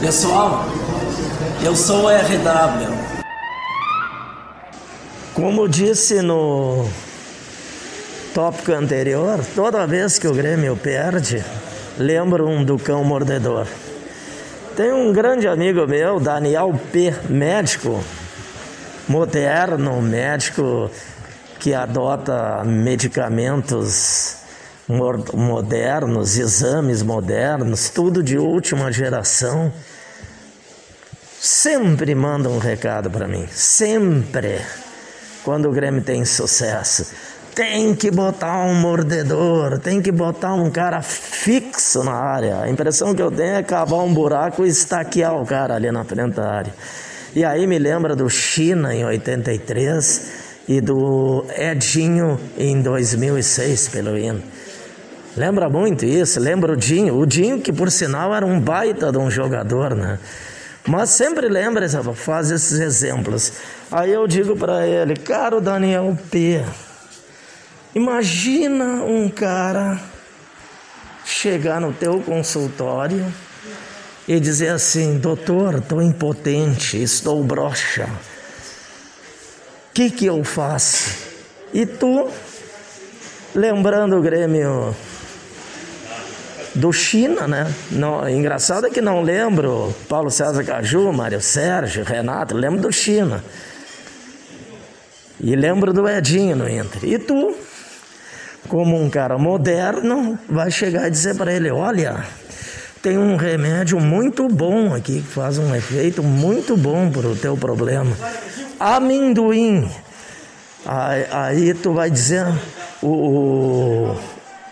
Pessoal, eu sou o RW. Como disse no tópico anterior, toda vez que o Grêmio perde, lembro um do cão mordedor. Tem um grande amigo meu, Daniel P., médico, moderno, médico que adota medicamentos modernos, exames modernos, tudo de última geração sempre manda um recado para mim, sempre. Quando o Grêmio tem sucesso, tem que botar um mordedor, tem que botar um cara fixo na área. A impressão que eu tenho é cavar um buraco e estaquear o cara ali na frente da área. E aí me lembra do China em 83 e do Edinho em 2006 pelo hino. Lembra muito isso, lembra o Dinho. O Dinho que por sinal era um baita de um jogador, né? Mas sempre lembra, faz esses exemplos. Aí eu digo para ele, caro Daniel P, imagina um cara chegar no teu consultório e dizer assim, doutor, estou impotente, estou broxa. O que, que eu faço? E tu, lembrando o Grêmio do China, né? Não, engraçado é que não lembro Paulo César Caju, Mário Sérgio, Renato, lembro do China. E lembro do Edinho no Inter. E tu, como um cara moderno, vai chegar e dizer para ele: olha, tem um remédio muito bom aqui, que faz um efeito muito bom para o teu problema. Amendoim. Aí, aí tu vai dizer, o,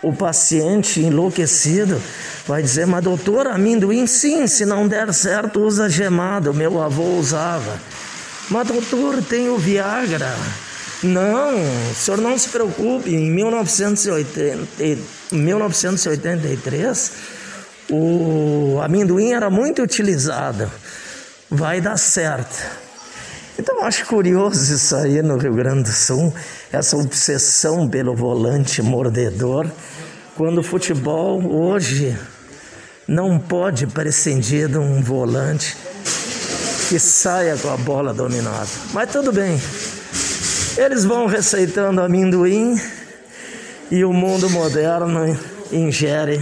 o paciente enlouquecido vai dizer: Mas doutor, amendoim, sim, se não der certo, usa gemado. Meu avô usava. Mas doutor, tem o Viagra. Não, o senhor não se preocupe. Em 1980, 1983, o amendoim era muito utilizado. Vai dar certo. Então acho curioso isso aí no Rio Grande do Sul, essa obsessão pelo volante mordedor, quando o futebol hoje não pode prescindir de um volante que saia com a bola dominada. Mas tudo bem, eles vão receitando amendoim e o mundo moderno ingere